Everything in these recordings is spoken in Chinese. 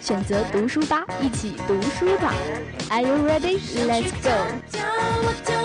选择读书吧，一起读书吧。Are you ready? Let's go.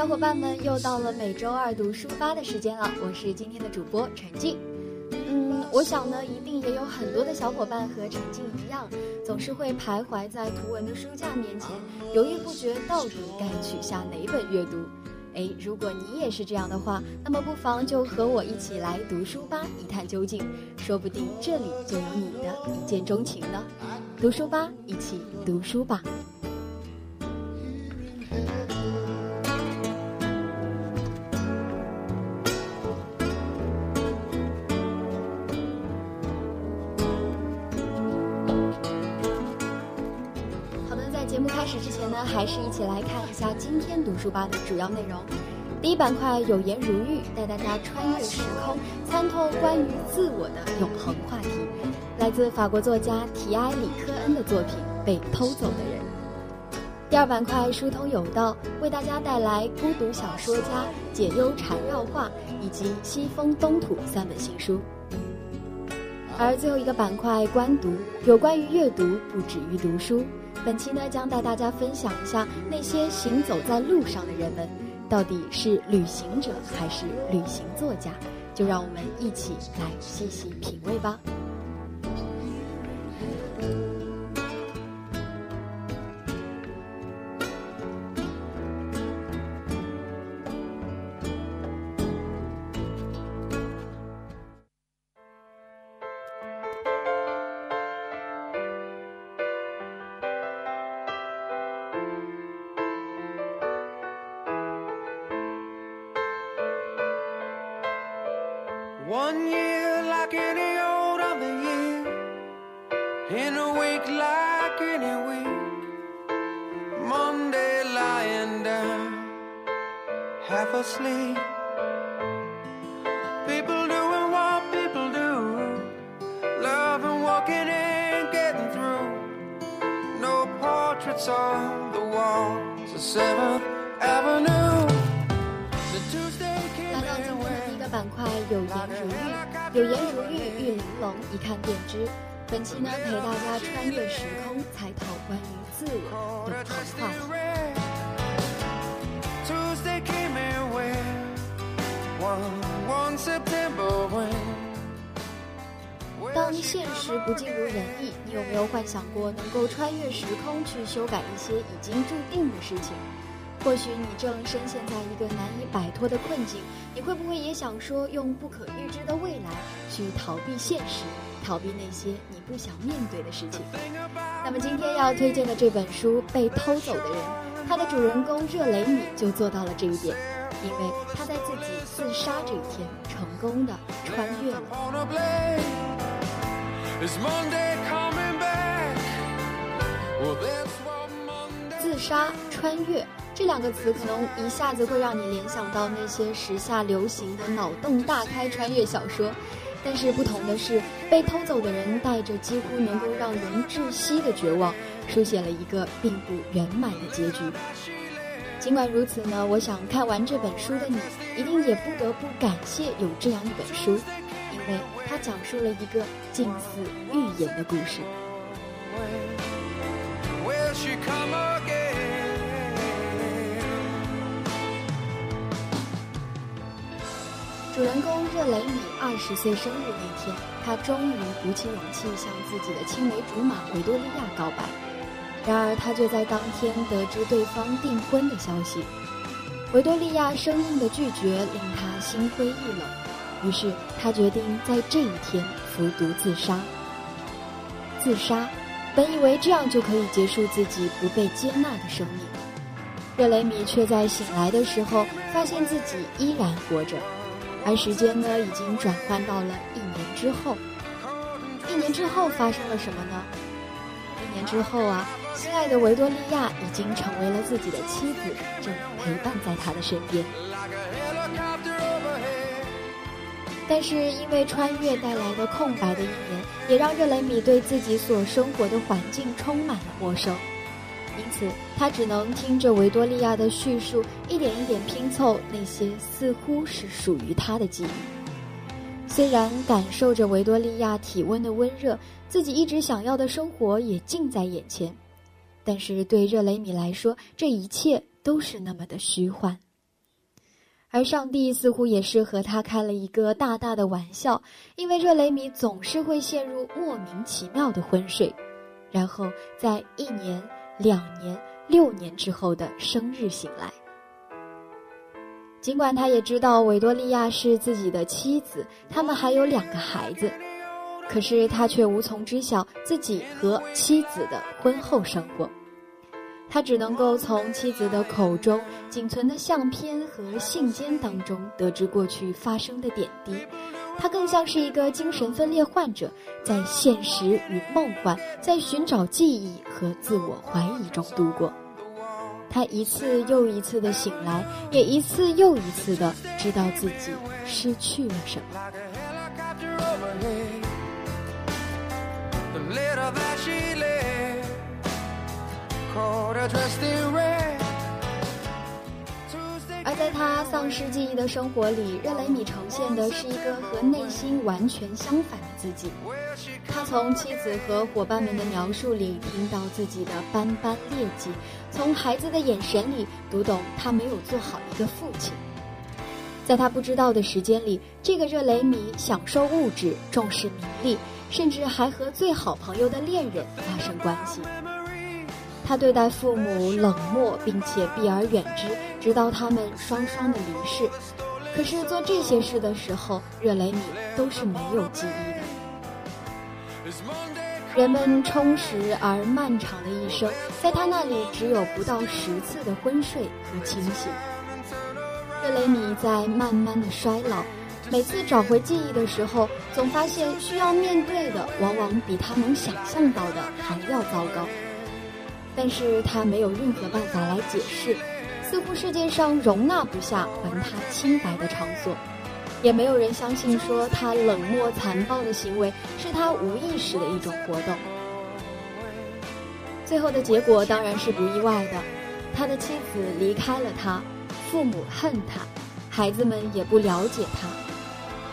小伙伴们，又到了每周二读书吧的时间了，我是今天的主播陈静。嗯，我想呢，一定也有很多的小伙伴和陈静一样，总是会徘徊在图文的书架面前，犹豫不决，到底该取下哪本阅读。哎，如果你也是这样的话，那么不妨就和我一起来读书吧，一探究竟，说不定这里就有你的一见钟情呢。读书吧，一起读书吧。开始之前呢还是一起来看一下今天读书吧的主要内容。第一板块有言如玉，带大家穿越时空，参透关于自我的永恒话题。来自法国作家提埃里科恩的作品《被偷走的人》。第二板块疏通有道，为大家带来孤独小说家解忧缠绕画以及西风东土三本新书。而最后一个板块观读，有关于阅读，不止于读书。本期呢，将带大家分享一下那些行走在路上的人们，到底是旅行者还是旅行作家？就让我们一起来细细品味吧。One year like any old other year, in a week like any week. Monday lying down, half asleep. 有颜如玉，有颜如玉，玉玲珑，一看便知。本期呢，陪大家穿越时空，猜透关于自我永恒话题。当现实不尽如人意，你有没有幻想过能够穿越时空去修改一些已经注定的事情？或许你正深陷在一个难以摆脱的困境，你会不会也想说用不可预知的未来去逃避现实，逃避那些你不想面对的事情？那么今天要推荐的这本书《被偷走的人》，它的主人公热雷米就做到了这一点，因为他在自己自杀这一天成功的穿越了。自杀，穿越。这两个词可能一下子会让你联想到那些时下流行的脑洞大开穿越小说，但是不同的是，被偷走的人带着几乎能够让人窒息的绝望，书写了一个并不圆满的结局。尽管如此呢，我想看完这本书的你，一定也不得不感谢有这样一本书，因为它讲述了一个近似预言的故事。主人公热雷米二十岁生日那天，他终于鼓起勇气向自己的青梅竹马维多利亚告白。然而，他却在当天得知对方订婚的消息。维多利亚生硬的拒绝令他心灰意冷，于是他决定在这一天服毒自杀。自杀，本以为这样就可以结束自己不被接纳的生命。热雷米却在醒来的时候发现自己依然活着，而时间呢，已经转换到了一年之后。一年之后发生了什么呢？一年之后啊，心爱的维多利亚已经成为了自己的妻子，正陪伴在他的身边。但是因为穿越带来的空白的一年，也让热雷米对自己所生活的环境充满了陌生。因此，他只能听着维多利亚的叙述，一点一点拼凑那些似乎是属于他的记忆。虽然感受着维多利亚体温的温热，自己一直想要的生活也近在眼前，但是对热雷米来说，这一切都是那么的虚幻。而上帝似乎也是和他开了一个大大的玩笑，因为热雷米总是会陷入莫名其妙的昏睡，然后在一年。两年、六年之后的生日醒来，尽管他也知道维多利亚是自己的妻子，他们还有两个孩子，可是他却无从知晓自己和妻子的婚后生活。他只能够从妻子的口中、仅存的相片和信笺当中得知过去发生的点滴。他更像是一个精神分裂患者，在现实与梦幻，在寻找记忆和自我怀疑中度过。他一次又一次的醒来，也一次又一次的知道自己失去了什么。在他丧失记忆的生活里，热雷米呈现的是一个和内心完全相反的自己。他从妻子和伙伴们的描述里听到自己的斑斑劣迹，从孩子的眼神里读懂他没有做好一个父亲。在他不知道的时间里，这个热雷米享受物质，重视名利，甚至还和最好朋友的恋人发生关系。他对待父母冷漠，并且避而远之，直到他们双双的离世。可是做这些事的时候，热雷米都是没有记忆的。人们充实而漫长的一生，在他那里只有不到十次的昏睡和清醒。热雷米在慢慢的衰老，每次找回记忆的时候，总发现需要面对的往往比他能想象到的还要糟糕。但是他没有任何办法来解释，似乎世界上容纳不下还他清白的场所，也没有人相信说他冷漠残暴的行为是他无意识的一种活动。最后的结果当然是不意外的，他的妻子离开了他，父母恨他，孩子们也不了解他，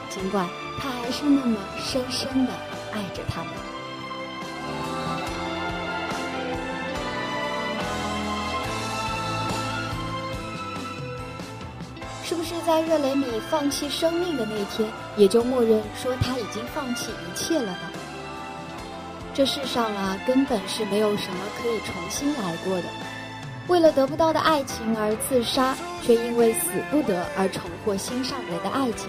尽管他还是那么深深的爱着他们。是不是在热雷米放弃生命的那天，也就默认说他已经放弃一切了呢？这世上啊，根本是没有什么可以重新来过的。为了得不到的爱情而自杀，却因为死不得而重获心上人的爱情，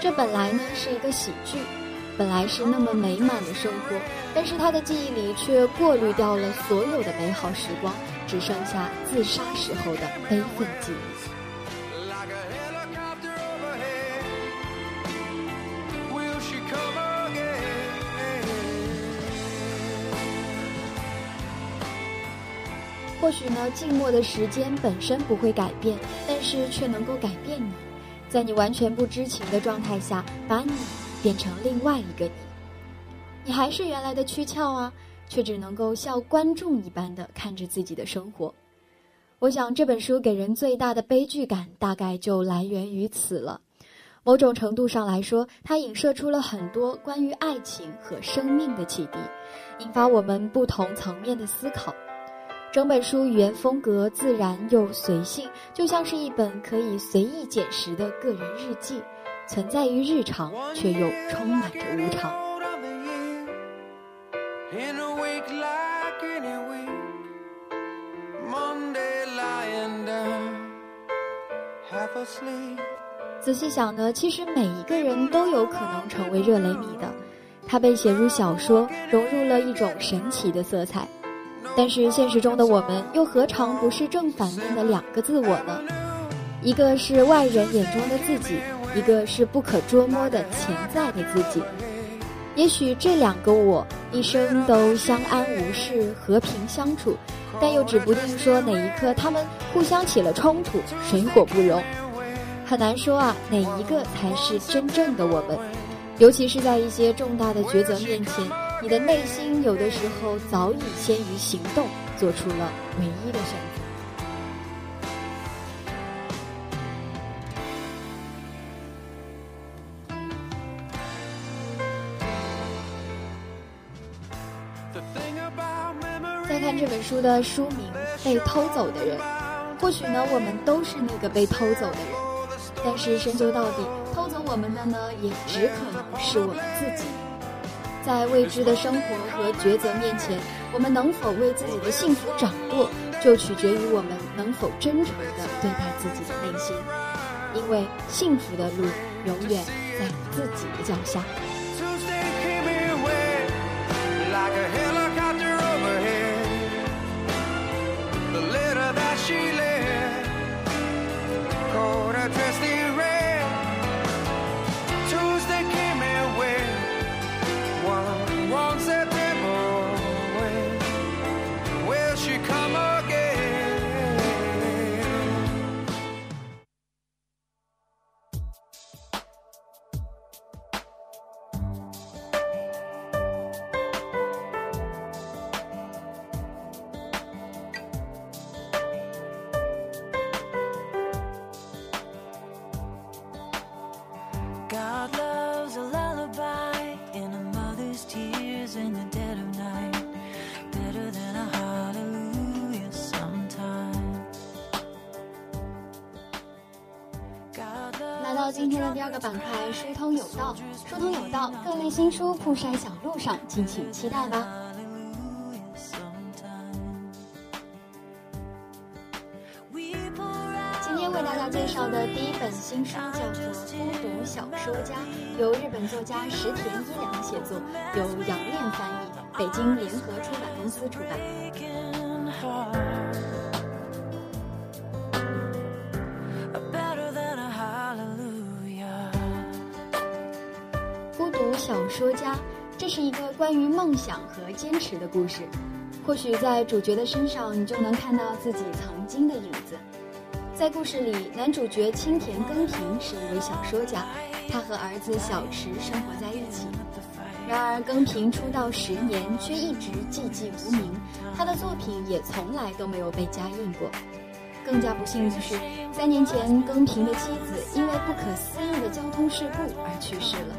这本来呢是一个喜剧，本来是那么美满的生活，但是他的记忆里却过滤掉了所有的美好时光，只剩下自杀时候的悲愤记忆。或许呢，静默的时间本身不会改变，但是却能够改变你，在你完全不知情的状态下，把你变成另外一个你。你还是原来的躯壳啊，却只能够像观众一般的看着自己的生活。我想这本书给人最大的悲剧感，大概就来源于此了。某种程度上来说，它影射出了很多关于爱情和生命的启迪，引发我们不同层面的思考。整本书语言风格自然又随性，就像是一本可以随意捡拾的个人日记，存在于日常，却又充满着无常。仔细想呢，其实每一个人都有可能成为热雷米的。他被写入小说，融入了一种神奇的色彩。但是现实中的我们，又何尝不是正反面的两个自我呢？一个是外人眼中的自己，一个是不可捉摸的潜在的自己。也许这两个我一生都相安无事、和平相处，但又指不定说哪一刻他们互相起了冲突，水火不容。很难说啊，哪一个才是真正的我们？尤其是在一些重大的抉择面前，你的内心有的时候早已先于行动，做出了唯一的选择。再看这本书的书名《被偷走的人》，或许呢，我们都是那个被偷走的人。但是深究到底，偷走我们的呢，也只可能是我们自己。在未知的生活和抉择面前，我们能否为自己的幸福掌握，就取决于我们能否真诚地对待自己的内心。因为幸福的路永远在自己的脚下。今天的第二个板块，疏通有道，疏通有道，各类新书铺晒小路上，敬请期待吧。今天为大家介绍的第一本新书叫做《孤独小说家》，由日本作家石田一良写作，由杨炼翻译，北京联合出版公司出版。是一个关于梦想和坚持的故事。或许在主角的身上，你就能看到自己曾经的影子。在故事里，男主角青田耕平是一位小说家，他和儿子小池生活在一起。然而，耕平出道十年，却一直寂寂无名，他的作品也从来都没有被加印过。更加不幸的是，三年前，耕平的妻子因为不可思议的交通事故而去世了。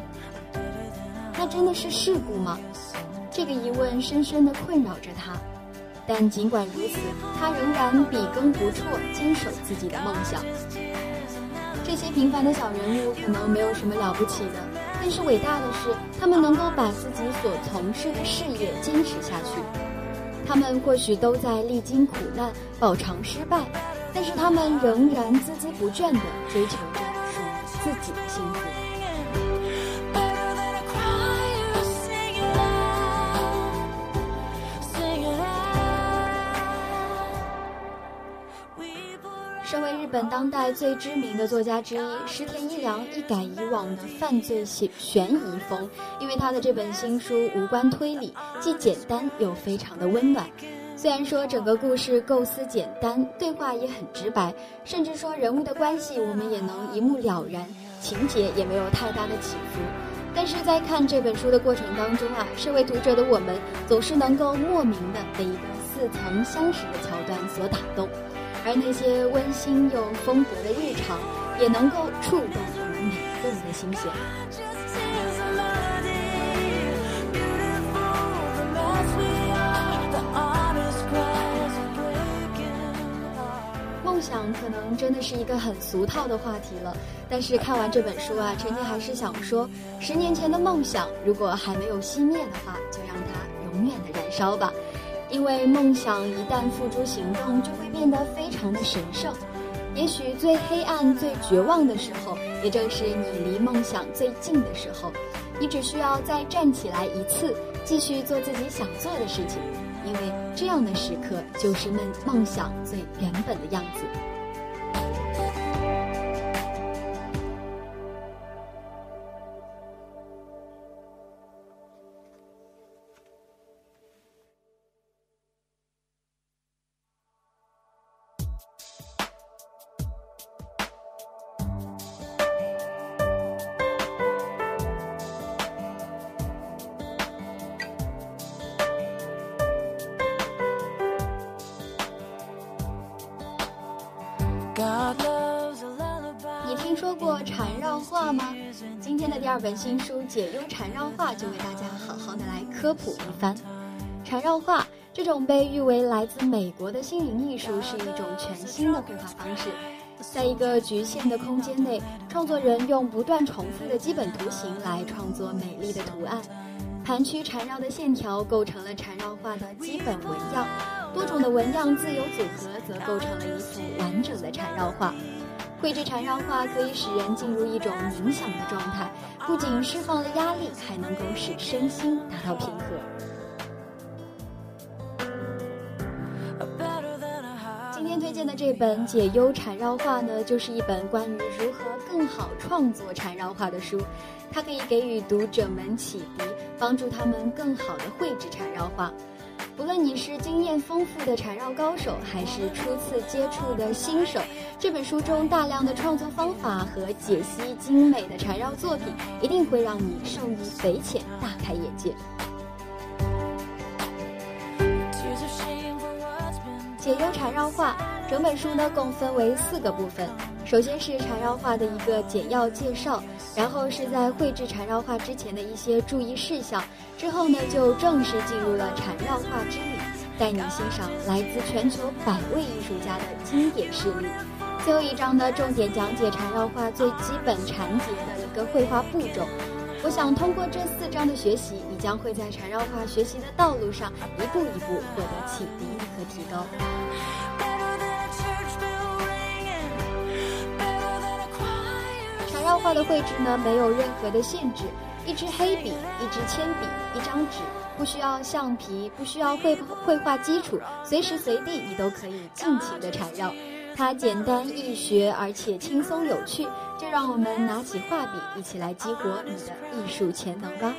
真的是事故吗？这个疑问深深地困扰着他。但尽管如此，他仍然笔耕不辍，坚守自己的梦想。这些平凡的小人物可能没有什么了不起的，但是伟大的是，他们能够把自己所从事的事业坚持下去。他们或许都在历经苦难，饱尝失败，但是他们仍然孜孜不倦地追求着属于自己的幸福。身为日本当代最知名的作家之一石田一良一改以往的犯罪悬悬疑风，因为他的这本新书无关推理，既简单又非常的温暖。虽然说整个故事构思简单，对话也很直白，甚至说人物的关系我们也能一目了然，情节也没有太大的起伏。但是在看这本书的过程当中啊，身为读者的我们总是能够莫名的被一个似曾相识的桥段所打动。而那些温馨又风格的日常，也能够触动我们每个人的心弦。梦想可能真的是一个很俗套的话题了，但是看完这本书啊，陈天还是想说，十年前的梦想如果还没有熄灭的话，就让它永远的燃烧吧，因为梦想一旦付诸行动，就会变得非常的神圣。也许最黑暗、最绝望的时候，也正是你离梦想最近的时候，你只需要再站起来一次，继续做自己想做的事情。因为这样的时刻，就是梦梦想最原本的样子。你听说过缠绕画吗？今天的第二本新书《解忧缠绕画》就为大家好好的来科普一番。缠绕画这种被誉为来自美国的心灵艺术，是一种全新的绘画方式。在一个局限的空间内，创作人用不断重复的基本图形来创作美丽的图案。盘曲缠绕的线条构成了缠绕画的基本纹样，多种的纹样自由组合则构成了一幅完整的缠绕画。绘制缠绕画可以使人进入一种冥想的状态，不仅释放了压力，还能够使身心达到平和。今天推荐的这本《解忧缠绕画》呢，就是一本关于如何更好创作缠绕画的书，它可以给予读者们启迪，帮助他们更好的绘制缠绕画。不论你是经验丰富的缠绕高手，还是初次接触的新手，这本书中大量的创作方法和解析精美的缠绕作品，一定会让你受益匪浅，大开眼界。解忧缠绕画整本书呢，共分为四个部分。首先是缠绕画的一个简要介绍，然后是在绘制缠绕画之前的一些注意事项，之后呢就正式进入了缠绕画之旅，带你欣赏来自全球百位艺术家的经典事例。最后一章呢，重点讲解缠绕画最基本缠结的一个绘画步骤。我想通过这四章的学习，你将会在缠绕画学习的道路上一步一步获得启迪和提高。缠绕画的绘制呢，没有任何的限制，一支黑笔、一支铅笔、一张纸，不需要橡皮，不需要绘绘画基础，随时随地你都可以尽情的缠绕。它简单易学，而且轻松有趣，就让我们拿起画笔，一起来激活你的艺术潜能吧。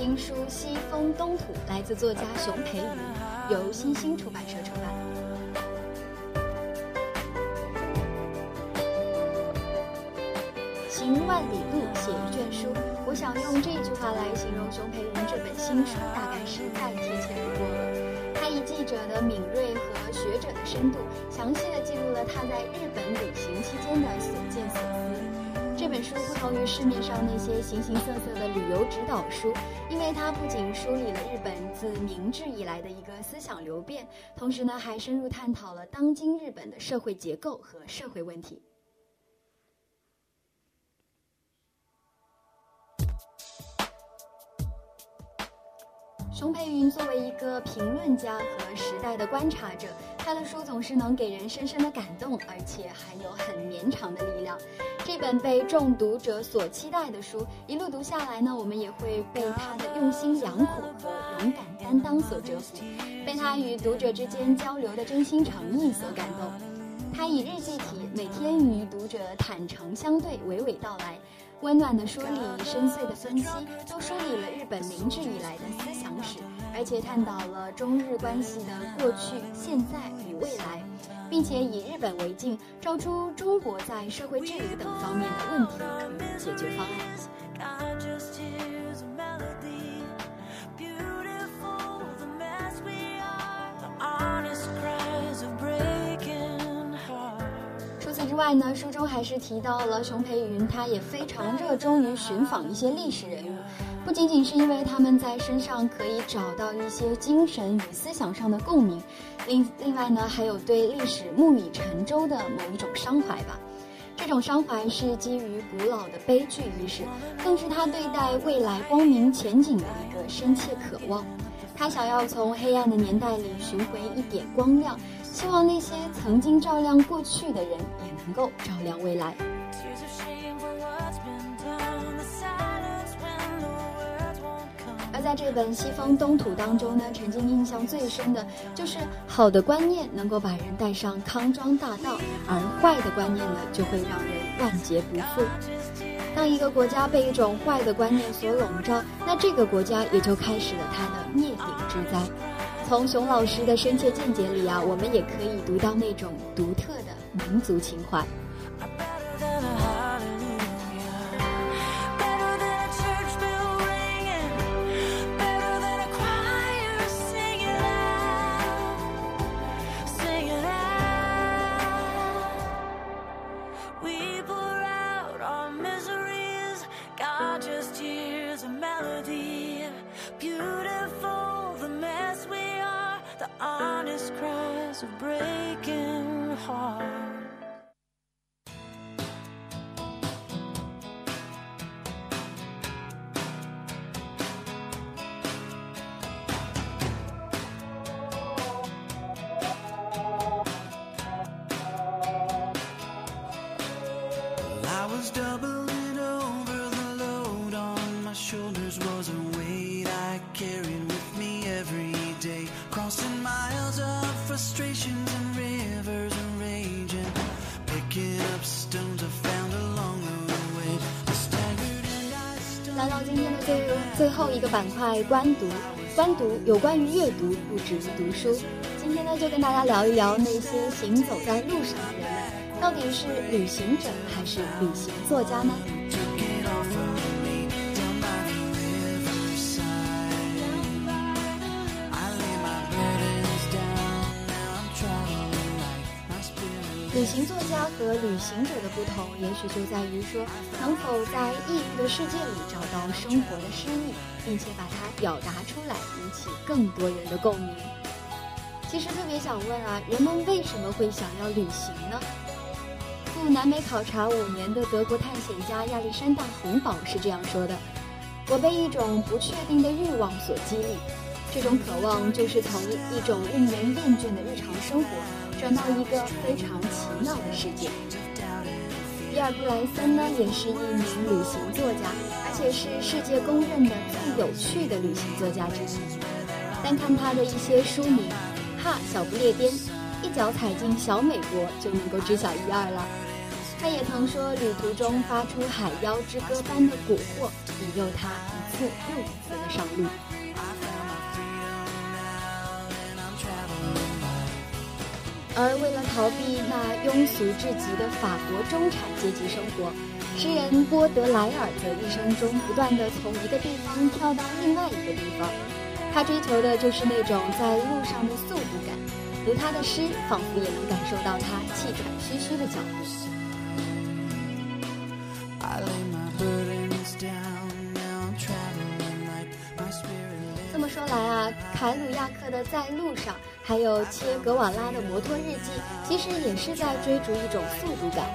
新书《西风东土》来自作家熊培瑜，由新星出版社出版。行万里路，写一卷书。我想用这句话来形容熊培云这本新书，大概是再贴切不过了。他以记者的敏锐和学者的深度，详细的记录了他在日本旅行期间的所见所思。这本书不同于市面上那些形形色色的旅游指导书，因为它不仅梳理了日本自明治以来的一个思想流变，同时呢还深入探讨了当今日本的社会结构和社会问题。熊培云作为一个评论家和时代的观察者，他的书总是能给人深深的感动，而且还有很绵长的力量。这本被众读者所期待的书，一路读下来呢，我们也会被他的用心良苦和勇敢担当所折服，被他与读者之间交流的真心诚意所感动。他以日记体，每天与读者坦诚相对，娓娓道来。温暖的说理，深邃的分析，都梳理了日本明治以来的思想史，而且探讨了中日关系的过去、现在与未来，并且以日本为镜，照出中国在社会治理等方面的问题与解决方案。外呢，书中还是提到了熊培云，他也非常热衷于寻访一些历史人物，不仅仅是因为他们在身上可以找到一些精神与思想上的共鸣，另另外呢，还有对历史木已成舟的某一种伤怀吧。这种伤怀是基于古老的悲剧意识，更是他对待未来光明前景的一个深切渴望。他想要从黑暗的年代里寻回一点光亮。希望那些曾经照亮过去的人，也能够照亮未来。而在这本《西方东土》当中呢，曾经印象最深的就是好的观念能够把人带上康庄大道，而坏的观念呢，就会让人万劫不复。当一个国家被一种坏的观念所笼罩，那这个国家也就开始了它的灭顶之灾。从熊老师的深切见解里啊，我们也可以读到那种独特的民族情怀。来到今天的最最后一个板块，观读。观读有关于阅读，不止于读书。今天呢，就跟大家聊一聊那些行走在路上的人们，到底是旅行者还是旅行作家呢？和旅行者的不同，也许就在于说，能否在异域的世界里找到生活的诗意，并且把它表达出来，引起更多人的共鸣。其实特别想问啊，人们为什么会想要旅行呢？赴南美考察五年的德国探险家亚历山大·洪堡是这样说的：“我被一种不确定的欲望所激励，这种渴望就是从一种令人厌倦的日常生活。”转到一个非常奇妙的世界。比尔·布莱森呢，也是一名旅行作家，而且是世界公认的最有趣的旅行作家之一。单看他的一些书名，《哈小不列颠》，一脚踩进小美国就能够知晓一二了。他也曾说，旅途中发出海妖之歌般的蛊惑，引诱他一次又一次的上路。而为了逃避那庸俗至极的法国中产阶级生活，诗人波德莱尔的一生中不断地从一个地方跳到另外一个地方。他追求的就是那种在路上的速度感，读他的诗，仿佛也能感受到他气喘吁吁的脚步。来啊，凯鲁亚克的《在路上》，还有切格瓦拉的《摩托日记》，其实也是在追逐一种速度感，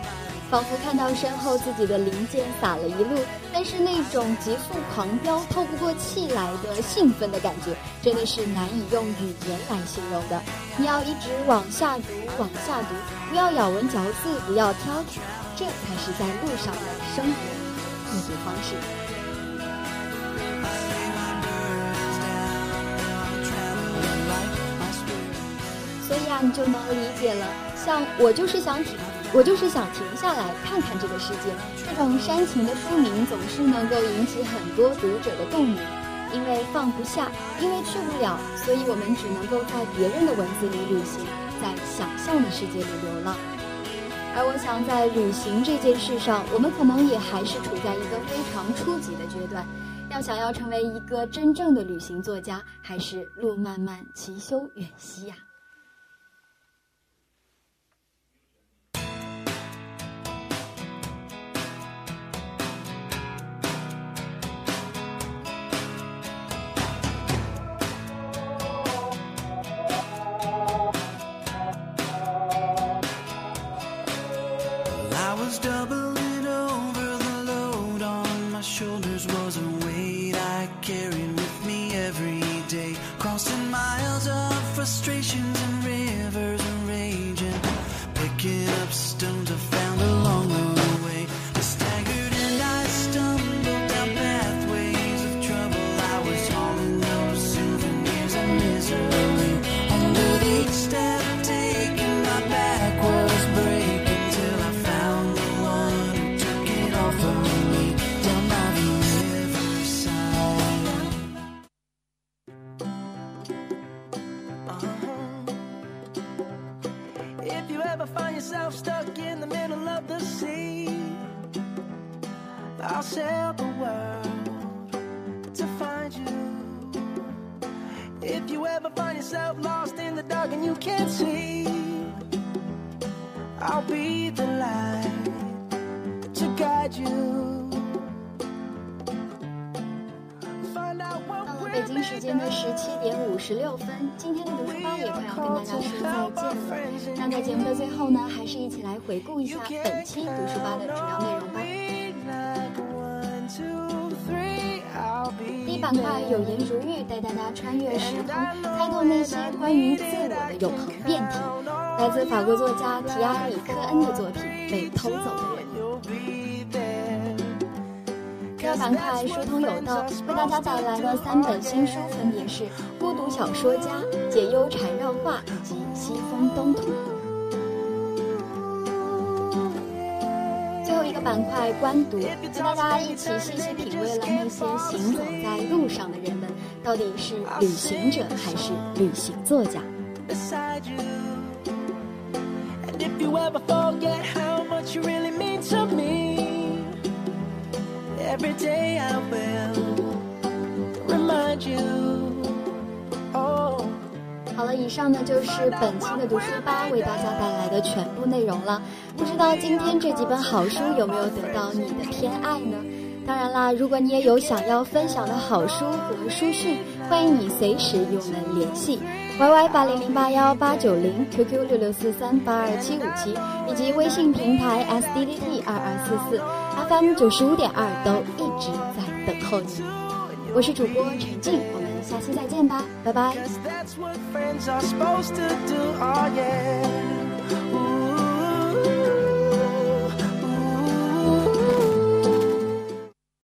仿佛看到身后自己的零件洒了一路，但是那种急速狂飙、透不过气来的兴奋的感觉，真的是难以用语言来形容的。你要一直往下读，往下读，不要咬文嚼字，不要挑剔，这才是在路上的生活阅读方式。那，你就能理解了。像我就是想停，我就是想停下来看看这个世界。这种煽情的书名总是能够引起很多读者的共鸣。因为放不下，因为去不了，所以我们只能够在别人的文字里旅行，在想象的世界里流浪。而我想，在旅行这件事上，我们可能也还是处在一个非常初级的阶段。要想要成为一个真正的旅行作家，还是路漫漫其修远兮呀。北京时间的十七点五十六分，今天的读书吧也快要跟大家说再见了。那在节目的最后呢，还是一起来回顾一下本期读书吧的主要内容吧。第一板块有言如玉，带大家穿越时空，猜透那些关于自我的永恒辩题。来自法国作家提亚里·科恩的作品《被偷走的》。板块书通有道，为大家带来了三本新书，分别是《孤独小说家》《解忧缠绕画》以及《西风东土》。最后一个板块观读，和大家一起细细品味了那些行走在路上的人们，到底是旅行者还是旅行作家？好了，以上呢就是本期的读书吧为大家带来的全部内容了。不知道今天这几本好书有没有得到你的偏爱呢？当然啦，如果你也有想要分享的好书和书讯，欢迎你随时与我们联系，yy 八零零八幺八九零，QQ 六六四三八二七五七，以及微信平台 SDDT 二二四四，FM 九十五点二都一直在等候你。我是主播陈静，我们下期再见吧，拜拜。